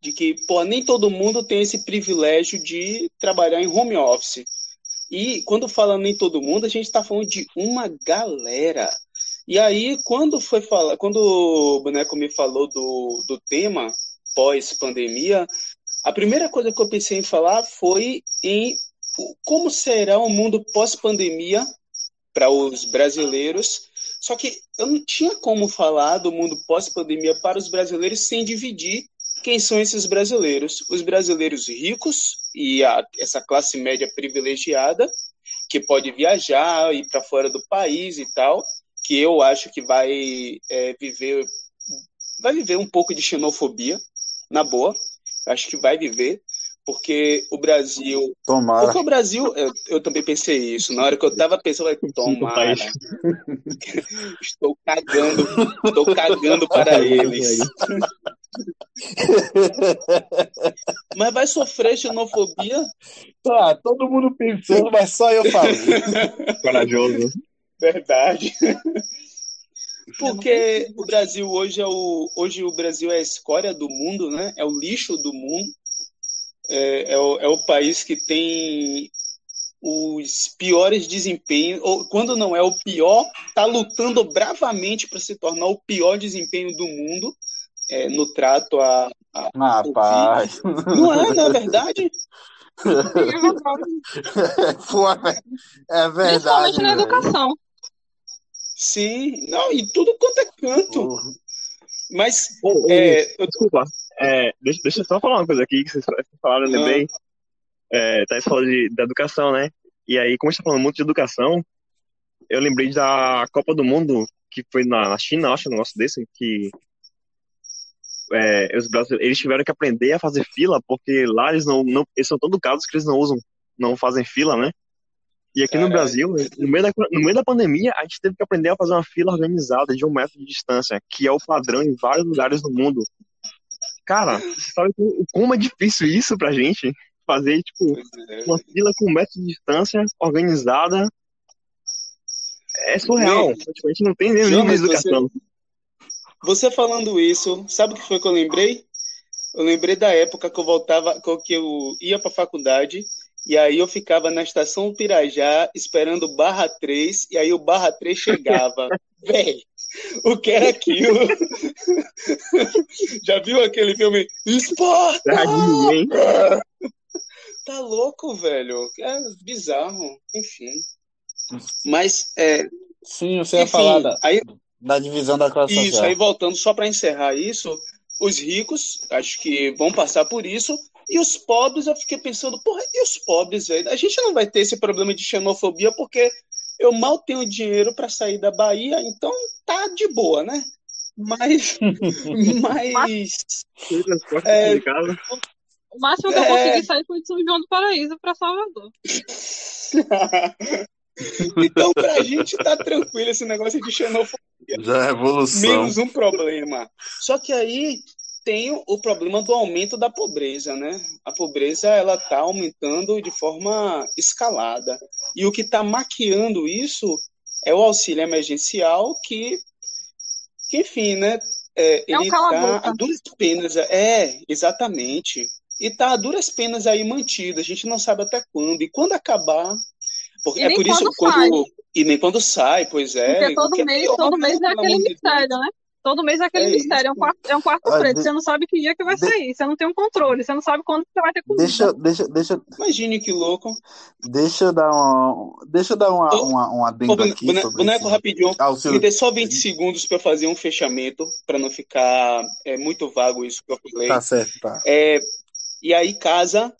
de que pô, nem todo mundo tem esse privilégio de trabalhar em home office. E quando fala nem todo mundo a gente está falando de uma galera. E aí quando foi falar quando o boneco me falou do, do tema pós pandemia a primeira coisa que eu pensei em falar foi em como será o mundo pós pandemia para os brasileiros. Só que eu não tinha como falar do mundo pós-pandemia para os brasileiros sem dividir quem são esses brasileiros. Os brasileiros ricos e a, essa classe média privilegiada, que pode viajar, ir para fora do país e tal, que eu acho que vai é, viver vai viver um pouco de xenofobia, na boa. Acho que vai viver porque o Brasil. Tomara. Porque o Brasil, eu, eu também pensei isso. Na hora que eu tava pensando, eu falei, tomara. estou cagando, estou cagando para eles. mas vai sofrer xenofobia? Tá, todo mundo pensando, mas só eu falo. Corajoso. Verdade. Porque o Brasil hoje é o hoje o Brasil é a escória do mundo, né? É o lixo do mundo é, é, o, é o país que tem os piores desempenhos, ou quando não é o pior, está lutando bravamente para se tornar o pior desempenho do mundo é, no trato a. a Rapaz. Não é, não é verdade? é verdade. Principalmente na educação. Sim, não, e tudo quanto é canto. Uhum. Mas. Oh, oh, é, eu... Desculpa, é, deixa, deixa eu só falar uma coisa aqui que vocês falaram, eu lembrei. É, tá falando de, da educação, né? E aí, como a gente tá falando muito de educação, eu lembrei da Copa do Mundo, que foi na China, acho, um negócio desse, que é, os brasileiros, eles tiveram que aprender a fazer fila, porque lá eles não, não eles são tão educados que eles não usam, não fazem fila, né? E aqui no Brasil, no meio, da, no meio da pandemia, a gente teve que aprender a fazer uma fila organizada de um metro de distância, que é o padrão em vários lugares do mundo. Cara, você sabe como é difícil isso pra gente? Fazer, tipo, é. uma fila com um metro de distância, organizada. É surreal. Tipo, a gente não tem nenhum nível de educação. Você, você falando isso, sabe o que foi que eu lembrei? Eu lembrei da época que eu voltava, que eu ia pra faculdade e aí eu ficava na estação Pirajá esperando o barra 3, e aí o barra 3 chegava. Véi, o que era aquilo? Já viu aquele filme Esparta? tá louco, velho. É bizarro, enfim. Mas é. Sim, você ia falar da, aí, da divisão da classe isso, social. Isso, aí voltando só para encerrar isso, os ricos, acho que vão passar por isso, e os pobres, eu fiquei pensando, porra, e os pobres, velho? A gente não vai ter esse problema de xenofobia porque eu mal tenho dinheiro para sair da Bahia, então tá de boa, né? Mas. mas. é, o máximo que eu consegui é... sair foi de São João do Paraíso para Salvador. então, pra gente tá tranquilo esse negócio de xenofobia. Já é evolução. Menos um problema. Só que aí tem o problema do aumento da pobreza, né? A pobreza ela está aumentando de forma escalada e o que está maquiando isso é o auxílio emergencial que, que enfim, né? É, é ele está a duras penas, é exatamente, e está a duras penas aí mantido. A gente não sabe até quando e quando acabar. Porque, é por isso quando, E nem quando sai, pois é. Porque todo é mês, todo mês é aquele mistério, né? Todo mês é aquele é mistério, é um quarto, é um quarto ah, preto. De... Você não sabe que dia que vai de... sair, você não tem um controle, você não sabe quando você vai ter comida. Deixa, deixa, deixa. Imagine que louco. Deixa eu dar uma. Deixa eu dar uma, oh, uma, uma adendo aqui. Boneco, boneco rapidinho. Me dê só 20 segundos para fazer um fechamento, para não ficar é, muito vago isso que eu falei. Tá certo, tá. É, e aí casa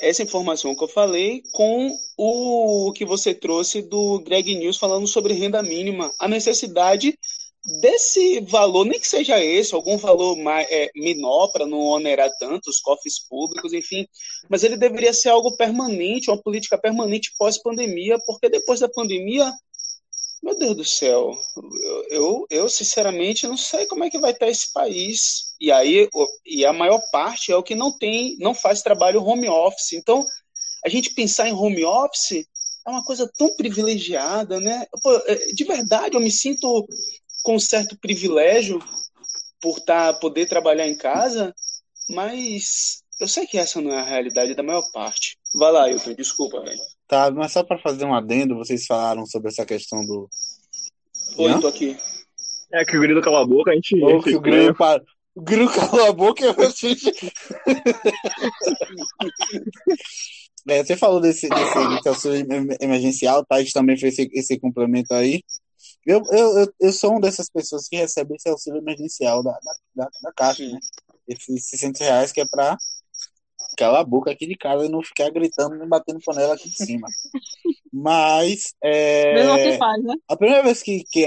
essa informação que eu falei com o que você trouxe do Greg News falando sobre renda mínima. A necessidade desse valor, nem que seja esse, algum valor mais, é, menor para não onerar tanto os cofres públicos, enfim, mas ele deveria ser algo permanente, uma política permanente pós-pandemia, porque depois da pandemia, meu Deus do céu, eu, eu, eu, sinceramente não sei como é que vai estar esse país. E aí, e a maior parte é o que não tem, não faz trabalho home office. Então, a gente pensar em home office é uma coisa tão privilegiada, né? Pô, é, de verdade, eu me sinto com certo privilégio por tá, poder trabalhar em casa, mas eu sei que essa não é a realidade da maior parte. Vai lá, Hilton, desculpa, velho. Tá, mas só para fazer um adendo, vocês falaram sobre essa questão do. Oi, Não? tô aqui. É que o grilo cala a boca, a gente. Ou que o grilo, para... o grilo calou a boca e eu é, Você falou desse, desse, emergencial, tá? A gente também fez esse, esse complemento aí. Eu, eu, eu, sou uma dessas pessoas que recebe esse auxílio emergencial da, da, da, da Caixa, né? Esses 600 reais que é para calar a boca aqui de casa e não ficar gritando e batendo panela aqui de cima. Mas. É, mesmo assim faz, né? A primeira vez que. que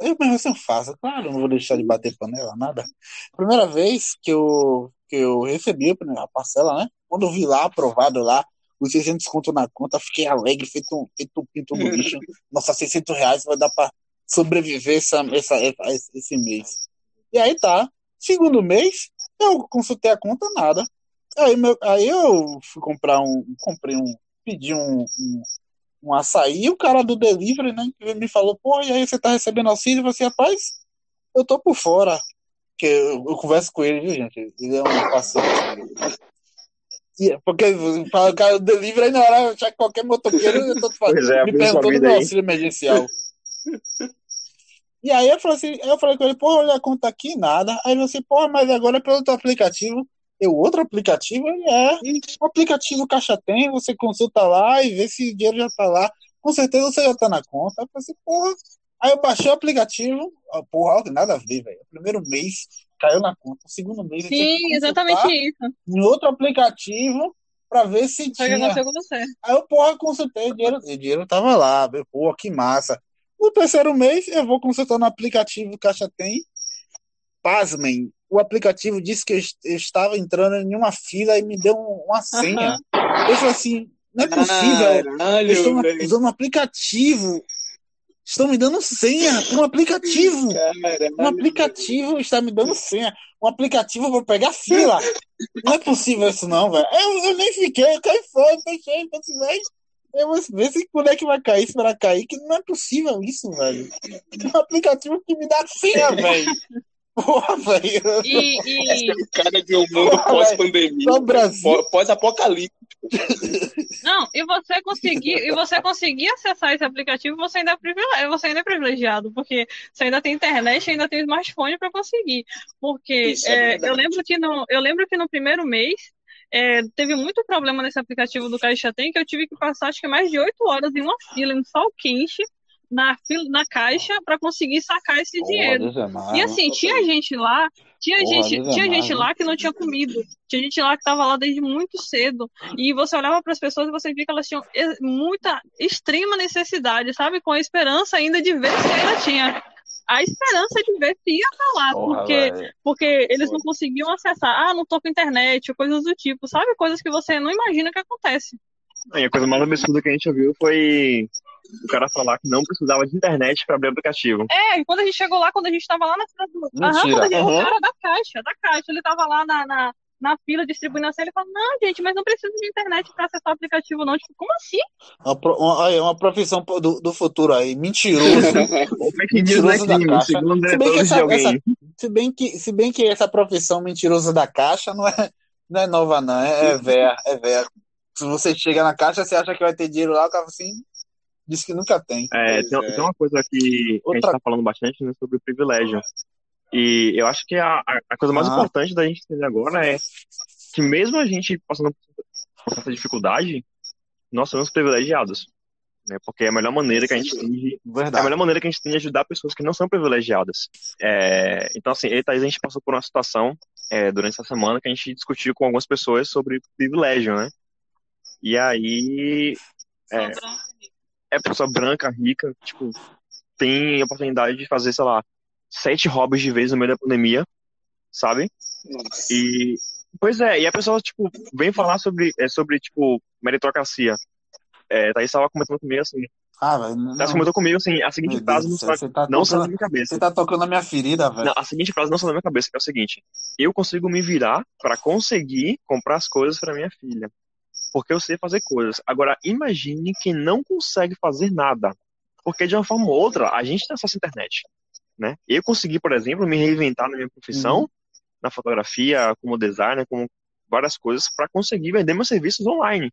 eu mesmo assim faço, claro, não vou deixar de bater panela, nada. A primeira vez que eu, que eu recebi a parcela, né? Quando eu vi lá, aprovado lá, os 600 conto na conta, fiquei alegre, feito um, feito um pinto no lixo. Nossa, 600 reais vai dar para sobreviver essa, essa, esse mês. E aí tá. Segundo mês, eu consultei a conta, nada. Aí, meu, aí eu fui comprar um. Comprei um. Pedi um, um, um açaí e o cara do delivery, né? Me falou, pô, e aí você tá recebendo auxílio? Você, rapaz, eu tô por fora. Que eu, eu converso com ele, viu, gente? Ele é um parceiro. Porque fala, cara, o delivery aí na hora achar que qualquer motoqueiro, eu tô falando, é, me perguntando do auxílio emergencial. E aí eu falei assim, eu falei com ele, pô, olha a conta aqui, nada. Aí ele falou assim, pô, mas agora é pelo outro aplicativo. Eu, outro aplicativo, é o aplicativo Caixa Tem, você consulta lá e vê se o dinheiro já tá lá. Com certeza você já tá na conta. Eu falei assim, porra. Aí eu baixei o aplicativo, porra, nada a ver, velho. Primeiro mês caiu na conta. O segundo mês Sim, exatamente isso. Em outro aplicativo para ver se Foi tinha. Que com você. Aí eu, porra, consultei, o dinheiro, o dinheiro tava lá, porra, que massa. No terceiro mês, eu vou consultar no aplicativo Caixa Tem. Pasmem, o aplicativo disse que eu estava entrando em uma fila e me deu uma senha. Uhum. Eu falei assim, não é possível. Caralho, eu estou usando um aplicativo estão me dando senha. Um aplicativo. Caramba. Um aplicativo está me dando senha. Um aplicativo para pegar fila. Não é possível isso, não, velho. Eu, eu, nem fiquei, eu caí fora, fechei, velho. Eu vou ver se quando é que vai cair, esperar cair, que não é possível isso, velho. Um aplicativo que me dá senha, velho. Porra, velho. E, e... É cara de um mundo pós-pandemia. Pós-apocalipse. Não, e você conseguir, e você conseguir acessar esse aplicativo, você ainda é você ainda é privilegiado, porque você ainda tem internet ainda tem smartphone para conseguir. Porque é, é eu lembro que no, eu lembro que no primeiro mês é, teve muito problema nesse aplicativo do Caixa Tem, que eu tive que passar acho que mais de oito horas em uma fila, em sol quente, na, na caixa para conseguir sacar esse Porra, dinheiro. E assim, tinha gente lá, tinha Porra, gente, tinha gente lá que não tinha comido, tinha gente lá que estava lá desde muito cedo. E você olhava para as pessoas e você via que elas tinham muita extrema necessidade, sabe? Com a esperança ainda de ver se ainda tinha a esperança de ver se ia estar lá, Porra, porque, porque eles não conseguiam acessar. Ah, não tô com internet, coisas do tipo, sabe? Coisas que você não imagina que acontece. E a coisa mais absurda que a gente viu foi o cara falar que não precisava de internet para abrir o aplicativo. É, quando a gente chegou lá, quando a gente tava lá na Mentira. Aham, quando a gente, uhum. o cara da caixa, da caixa, ele tava lá na, na, na fila distribuindo a senha, ele falou, não, gente, mas não precisa de internet para acessar o aplicativo, não. Tipo, como assim? Uma, pro, uma, uma profissão do, do futuro aí, mentiroso. mentiroso da caixa. Se bem, que essa, essa, se, bem que, se bem que essa profissão mentirosa da caixa não é, não é nova, não. É, é velha, é velha. Se você chega na caixa, você acha que vai ter dinheiro lá, o cara assim, Diz que nunca tem. É, tem, é. tem, uma coisa que Outra... a gente tá falando bastante né, sobre privilégio. E eu acho que a, a coisa mais ah. importante da gente entender agora é que mesmo a gente passando por essa dificuldade, nós somos privilegiados. Né? Porque é a melhor maneira que a gente tem de, é a melhor maneira que a gente tem de ajudar pessoas que não são privilegiadas. É, então, assim, eu e Thaís, a gente passou por uma situação é, durante essa semana que a gente discutiu com algumas pessoas sobre privilégio, né? E aí. É, é pessoa branca, rica, tipo, tem a oportunidade de fazer, sei lá, sete hobbies de vez no meio da pandemia, sabe? Nossa. E. Pois é, e a pessoa, tipo, vem falar sobre, é, sobre tipo, meritocracia. É, Thaís estava comentando comigo assim. Ah, velho. Thaís comentou comigo assim, a seguinte frase não, sai, tá não sai da minha cabeça. Você tá tocando na minha ferida, velho. A seguinte frase não sai da minha cabeça, que é o seguinte: eu consigo me virar para conseguir comprar as coisas para minha filha porque eu sei fazer coisas. Agora, imagine quem não consegue fazer nada, porque de uma forma ou outra, a gente tem acesso à internet, né? Eu consegui, por exemplo, me reinventar na minha profissão, uhum. na fotografia, como designer, como várias coisas, para conseguir vender meus serviços online,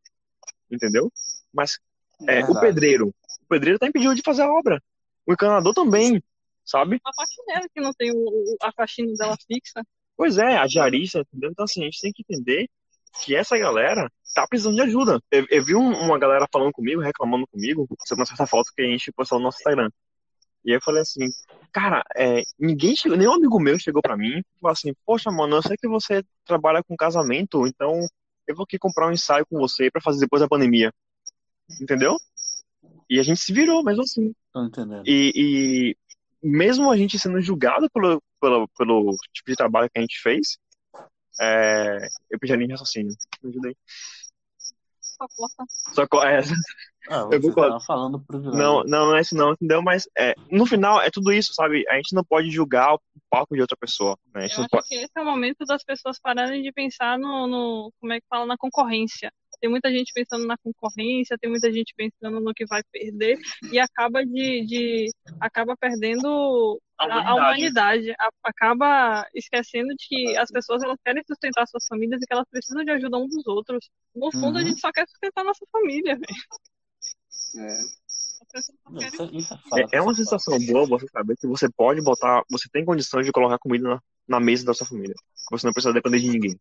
entendeu? Mas é, o pedreiro, o pedreiro está impedido de fazer a obra. O encanador também, sabe? A faxineira que não tem o, a faxina dela fixa. Pois é, a diarista, entendeu? Então, assim, a gente tem que entender que essa galera tá precisando de ajuda. Eu, eu vi um, uma galera falando comigo, reclamando comigo, sobre uma certa foto que a gente postou no nosso Instagram. E eu falei assim, cara, é, ninguém chegou, nenhum amigo meu chegou para mim e falou assim, poxa, mano, eu sei que você trabalha com casamento, então eu vou aqui comprar um ensaio com você para fazer depois da pandemia. Entendeu? E a gente se virou, mesmo assim. E, e mesmo a gente sendo julgado pelo, pelo, pelo tipo de trabalho que a gente fez, é, eu pedi a linha de raciocínio. Me ajudei. Só é, ah, eu concordo. Falando privilégio. Não, não, não é isso não, entendeu? Mas é, no final é tudo isso, sabe? A gente não pode julgar o palco de outra pessoa. Né? A gente eu não pode... que esse é o momento das pessoas pararem de pensar no, no, como é que fala, na concorrência. Tem muita gente pensando na concorrência, tem muita gente pensando no que vai perder e acaba de, de acaba perdendo a humanidade, a humanidade acaba esquecendo de que as pessoas elas querem sustentar suas famílias e que elas precisam de ajuda uns dos outros. No fundo, uhum. a gente só quer sustentar nossa família, velho. É. É, é uma sensação boa você saber que você pode botar, você tem condições de colocar comida na, na mesa da sua família. Você não precisa depender de ninguém.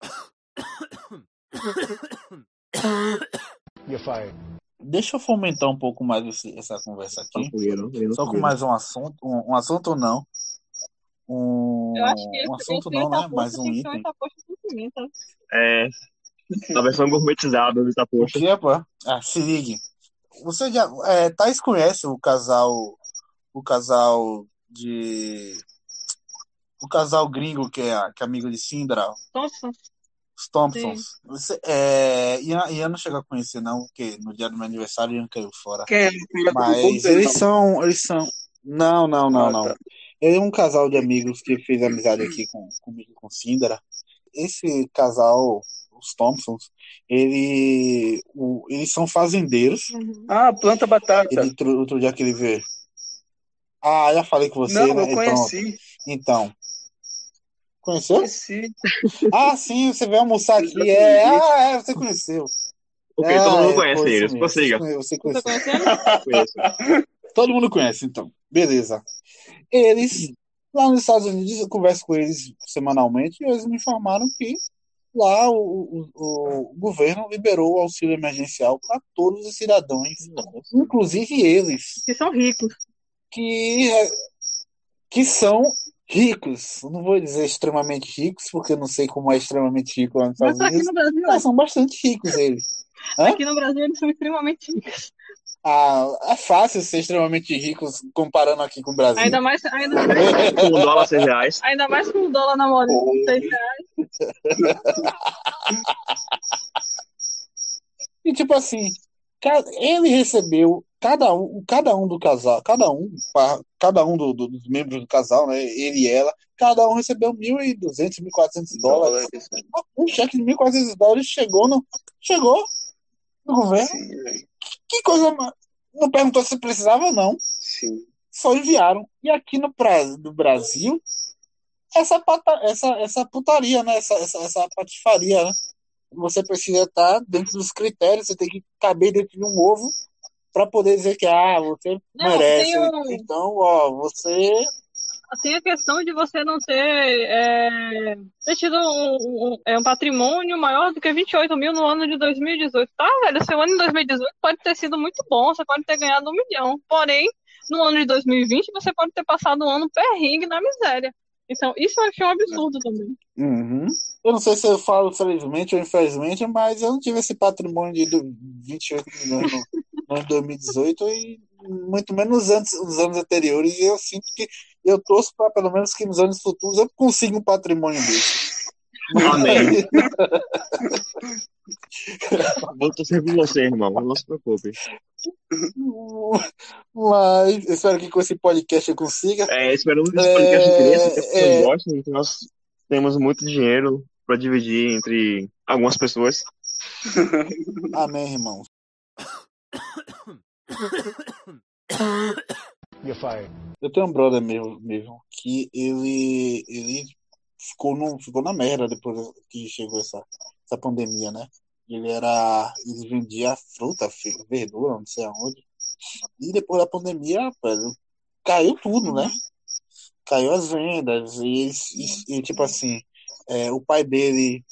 Deixa eu fomentar um pouco mais esse, essa conversa aqui. Só com mais um assunto. Um, um assunto não. Um, um assunto não, né? Mais um item. É. A versão gourmetizada do Itapoxa. O que, pô? Ah, se ligue. Você já. É, Thais conhece o casal. O casal de. O casal gringo que é, que é amigo de Sindra. Nossa. Os Thompsons. Você, é, Ian, Ian não chegou a conhecer, não, porque no dia do meu aniversário Ian caiu fora. Quem é? Mas eles são, eles são. Não, não, não, ah, não. Tá. Ele é um casal de amigos que fez amizade aqui com, comigo com Cindra. Esse casal, os Thompsons, ele, o, eles são fazendeiros. Uhum. Ah, planta batata. Ele, outro dia que ele vê. Ah, já falei com você, não, né? Eu conheci. Então, Conheceu? Conheci. Ah, sim, você veio almoçar aqui. É, ah, é, você conheceu. Ok, é, todo mundo conhece eles. Prossiga. Você conhece. Você todo mundo conhece, então. Beleza. Eles, lá nos Estados Unidos, eu converso com eles semanalmente e eles me informaram que lá o, o, o governo liberou o auxílio emergencial para todos os cidadãos, inclusive eles. Que são ricos. Que, que são ricos, não vou dizer extremamente ricos, porque eu não sei como é extremamente rico lá nos Estados Unidos, no Brasil, mas são bastante ricos eles. Hã? Aqui no Brasil eles são extremamente ricos. Ah, é fácil ser extremamente ricos comparando aqui com o Brasil. Ainda mais, ainda, com o dólar seis reais. Ainda mais com o dólar na moda oh. seis reais. e tipo assim, ele recebeu cada um, cada um do casal, cada um, cada um do, do, dos membros do casal, né, ele e ela, cada um recebeu 1.200, 1.400 dólares. Um cheque de 1.400 dólares chegou no, chegou no governo. Sim, que, coisa, não perguntou se precisava ou não. Sim. Só enviaram. E aqui no, no Brasil, essa, pata, essa, essa putaria, né, essa, essa, essa patifaria, né? Você precisa estar dentro dos critérios, você tem que caber dentro de um ovo para poder dizer que ah, você não, merece. Um... Então, ó, você tem a questão de você não ter, é, ter tido um, um, é, um, patrimônio maior do que 28 mil no ano de 2018. Tá, velho? Seu ano de 2018 pode ter sido muito bom, você pode ter ganhado um milhão. Porém, no ano de 2020, você pode ter passado um ano perrengue na miséria. Então, isso eu achei um absurdo também. Uhum. Eu não sei se eu falo felizmente ou infelizmente, mas eu não tive esse patrimônio de 28 milhões ano de 2018 e muito menos antes, nos anos anteriores. E eu sinto que eu torço para pelo menos que nos anos futuros eu consiga um patrimônio desse. Amém. Vou torcer por você, irmão. Não se preocupe. Mas espero que com esse podcast eu consiga. É, esperamos que esse podcast é, cresça, que as pessoas é... gostem, que nós temos muito dinheiro para dividir entre algumas pessoas. Amém, irmão. Eu tenho um brother meu mesmo que ele ele ficou no, ficou na merda depois que chegou essa essa pandemia, né? Ele era ele vendia fruta, verdura, não sei aonde. E depois da pandemia, caiu tudo, né? Caiu as vendas e, e, e tipo assim, é, o pai dele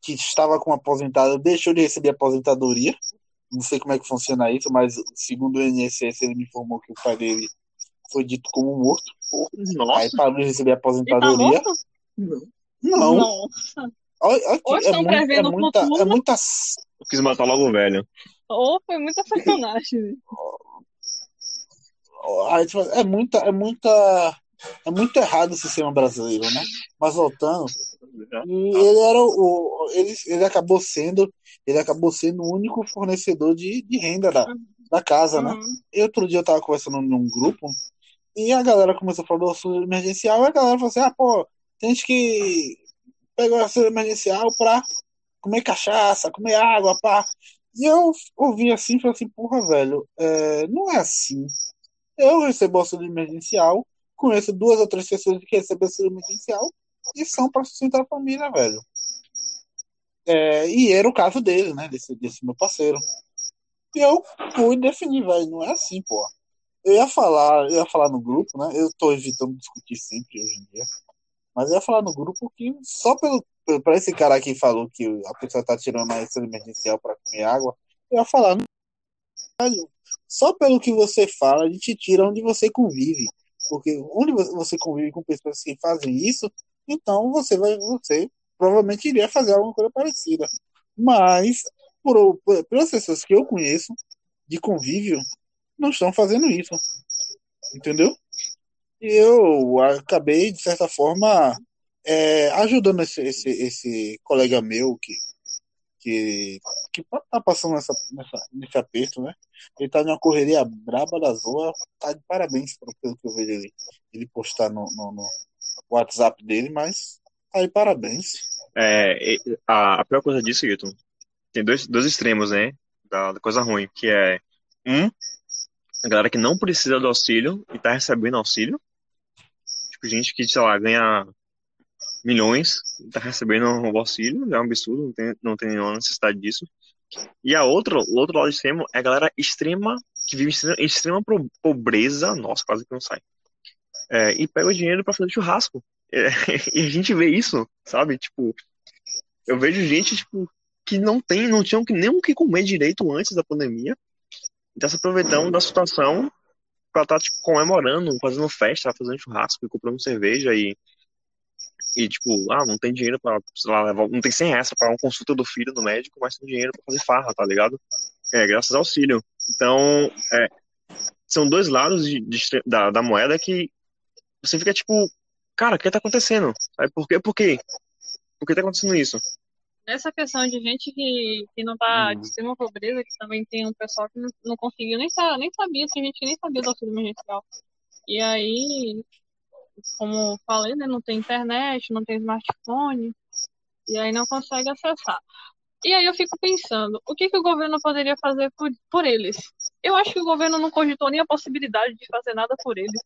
que estava com aposentado deixou de receber aposentadoria não sei como é que funciona isso, mas segundo o INSS, ele me informou que o pai dele foi dito como morto. Nossa. Aí parou de receber aposentadoria. Tá não. Não. Nossa. Olha, aqui, Ou estão é prevendo é muita, futuro. É muita... Eu quis matar logo o velho. Ou foi muita sacanagem. é muita, é muita, é muito errado o sistema brasileiro, né? Mas voltando, ele era o, ele, ele acabou sendo, ele acabou sendo o único fornecedor de, de renda da, da casa, né? uhum. E outro dia eu tava conversando num grupo e a galera começou a falar do auxílio emergencial e a galera falou assim: ah, pô, tem gente que pegou o auxílio emergencial pra comer cachaça, comer água, pá. E eu ouvi assim e falei assim: porra, velho, é, não é assim. Eu recebo auxílio emergencial, conheço duas ou três pessoas que recebem auxílio emergencial e são para sustentar a família, velho. É, e era o caso dele, né? Desse, desse meu parceiro. E eu fui definir, velho. Não é assim, pô. Eu ia falar, eu ia falar no grupo, né? Eu tô evitando discutir sempre hoje em dia. Mas eu ia falar no grupo que só pelo. Pra esse cara que falou que a pessoa tá tirando a receita emergencial pra comer água, eu ia falar. Só pelo que você fala, a gente tira onde você convive. Porque onde você convive com pessoas que fazem isso, então você vai, você provavelmente iria fazer alguma coisa parecida. Mas, por, por, pelas pessoas que eu conheço, de convívio, não estão fazendo isso. Entendeu? E eu acabei, de certa forma, é, ajudando esse, esse, esse colega meu que, que, que tá passando nessa, nessa, nesse aperto, né? Ele tá numa correria braba da zoa, tá de parabéns pelo que eu vejo ele, ele postar no, no, no WhatsApp dele, mas aí parabéns. É, a, a pior coisa disso, Hilton, tem dois, dois extremos, né? Da, da, coisa ruim, que é um, a galera que não precisa do auxílio e tá recebendo auxílio. Tipo, gente que, sei lá, ganha milhões e tá recebendo o auxílio, é um absurdo, não tem, não tem nenhuma necessidade disso. E a outra, o outro lado extremo é a galera extrema, que vive em extrema pobreza, nossa, quase que não sai é, e pega o dinheiro para fazer churrasco. É, e a gente vê isso, sabe? Tipo, eu vejo gente, tipo, que não tem, não tinham nem o que comer direito antes da pandemia, e tá se aproveitando da situação pra estar, tá, tipo, comemorando, fazendo festa, fazendo churrasco, comprando cerveja e e tipo, ah, não tem dinheiro para, sei lá, levar, não tem 100 reais para uma consulta do filho do médico, mas tem dinheiro para fazer farra, tá ligado? É, graças ao auxílio. Então, é, são dois lados de, de, da, da moeda que você fica tipo, cara, o que tá acontecendo? Aí, por quê? Por quê? Por que tá acontecendo isso? Nessa questão de gente que, que não tá hum. de extrema pobreza, que também tem um pessoal que não, não conseguiu, nem, nem sabia, tem gente que nem sabia do auxílio emergencial. E aí, como falei, né, não tem internet, não tem smartphone, e aí não consegue acessar. E aí eu fico pensando, o que, que o governo poderia fazer por, por eles? Eu acho que o governo não cogitou nem a possibilidade de fazer nada por eles.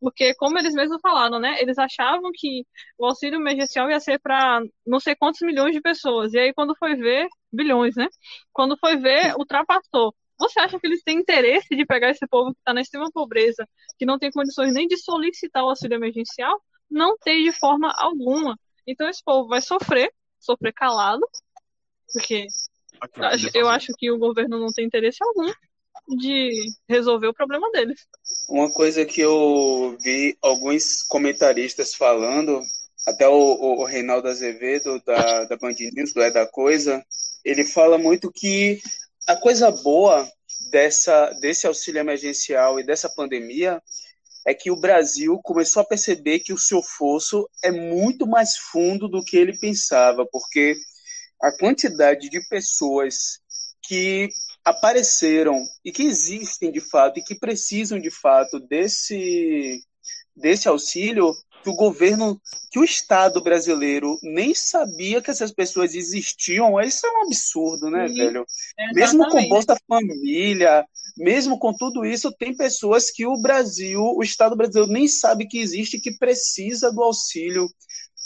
Porque, como eles mesmos falaram, né? Eles achavam que o auxílio emergencial ia ser para não sei quantos milhões de pessoas. E aí, quando foi ver, bilhões, né? Quando foi ver, ultrapassou. Você acha que eles têm interesse de pegar esse povo que está na extrema pobreza, que não tem condições nem de solicitar o auxílio emergencial? Não tem de forma alguma. Então esse povo vai sofrer, sofrer calado, porque eu acho que o governo não tem interesse algum de resolver o problema deles. Uma coisa que eu vi alguns comentaristas falando, até o, o, o Reinaldo Azevedo, da, da Band News, do É da Coisa, ele fala muito que a coisa boa dessa, desse auxílio emergencial e dessa pandemia é que o Brasil começou a perceber que o seu fosso é muito mais fundo do que ele pensava, porque a quantidade de pessoas que apareceram e que existem de fato e que precisam de fato desse, desse auxílio que o governo, que o Estado brasileiro nem sabia que essas pessoas existiam, isso é um absurdo, né, Sim, velho? Exatamente. Mesmo com Bolsa Família, mesmo com tudo isso, tem pessoas que o Brasil, o Estado brasileiro nem sabe que existe, que precisa do auxílio.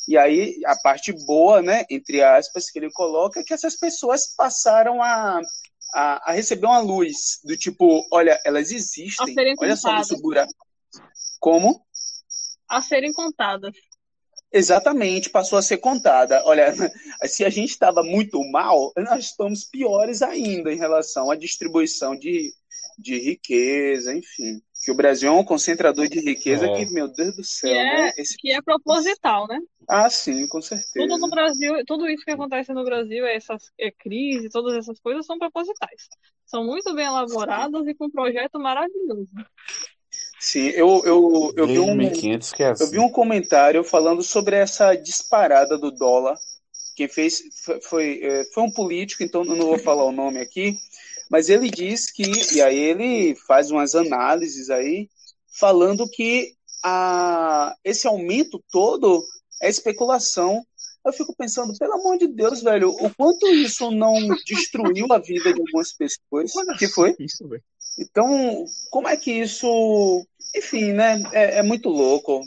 E aí, a parte boa, né, entre aspas, que ele coloca, é que essas pessoas passaram a a, a receber uma luz do tipo, olha, elas existem, olha só isso buraco. Como? A serem contadas. Exatamente, passou a ser contada. Olha, se a gente estava muito mal, nós estamos piores ainda em relação à distribuição de, de riqueza, enfim. Que o Brasil é um concentrador de riqueza é. que, meu Deus do céu, que é, né? Esse... Que é proposital, né? Ah, sim, com certeza. Tudo no Brasil, tudo isso que acontece no Brasil, essas é, crises, todas essas coisas são propositais. São muito bem elaboradas e com um projeto maravilhoso. Sim, eu, eu, eu, vi um, eu vi um comentário falando sobre essa disparada do dólar. Quem fez foi, foi, é, foi um político, então eu não vou falar o nome aqui, mas ele diz que, e aí ele faz umas análises aí, falando que a, esse aumento todo é especulação. Eu fico pensando, pelo amor de Deus, velho, o quanto isso não destruiu a vida de algumas pessoas. O que foi? Isso, velho. Então, como é que isso. Enfim, né? É, é muito louco.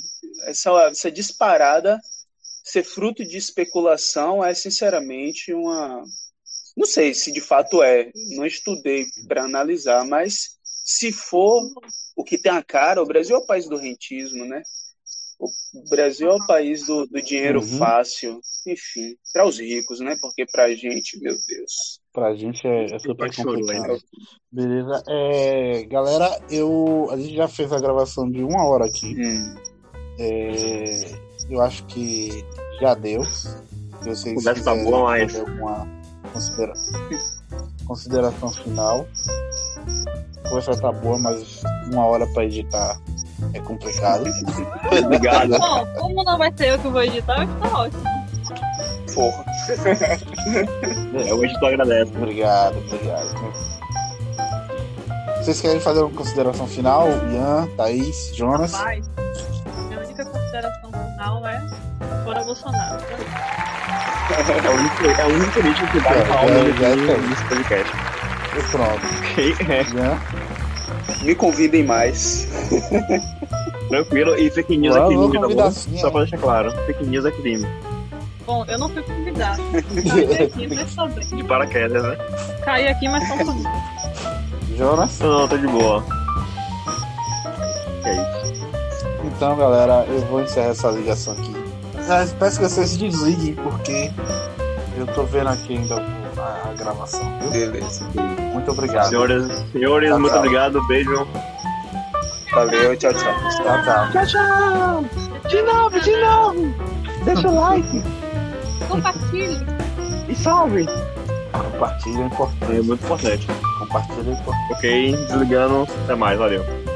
Essa, essa disparada ser fruto de especulação é, sinceramente, uma, não sei se de fato é, não estudei para analisar, mas se for o que tem a cara, o Brasil é o país do rentismo, né? O Brasil é o país do, do dinheiro uhum. fácil, enfim, para os ricos, né? Porque para a gente, meu Deus. Para a gente é, é super complicado. Beleza. É, galera, eu, a gente já fez a gravação de uma hora aqui. Hum. É, eu acho que já deu. Se vocês Conversa tá boa, mas... alguma considera... consideração final. A conversa tá boa, mas uma hora para editar é complicado. Obrigado. Bom, como não vai ser eu que vou editar, tá ótimo. Porra. é, o editor agradece. Obrigado, obrigado. Vocês querem fazer uma consideração final? Ian, Thaís, Jonas? Rapaz, minha única consideração final é fora Bolsonaro. É o único, é o único político que vai falar o nome nesse podcast. E pronto. Ok, é. Me convidem mais. Tranquilo, e fake news é crime, tá bom? Só pra deixar claro, fake news é crime. Bom, eu não fui convidado. Caí aqui, mas bem. De paraquedas, né? Caí aqui, mas tô comigo. Jonas? Não, tô de boa. É isso. Então, galera, eu vou encerrar essa ligação aqui. Ah, peço que vocês desliguem, porque eu tô vendo aqui ainda a, a gravação, viu? Beleza. Muito obrigado. Senhores, senhores tchau, muito tchau. obrigado. Beijo. Valeu, tchau, tchau. Tchau, tchau. Tchau, tchau. De novo, de novo. Deixa o like. Compartilhe. E salve. Compartilha é importante. É muito importante. Ok, desligando. Até mais, valeu.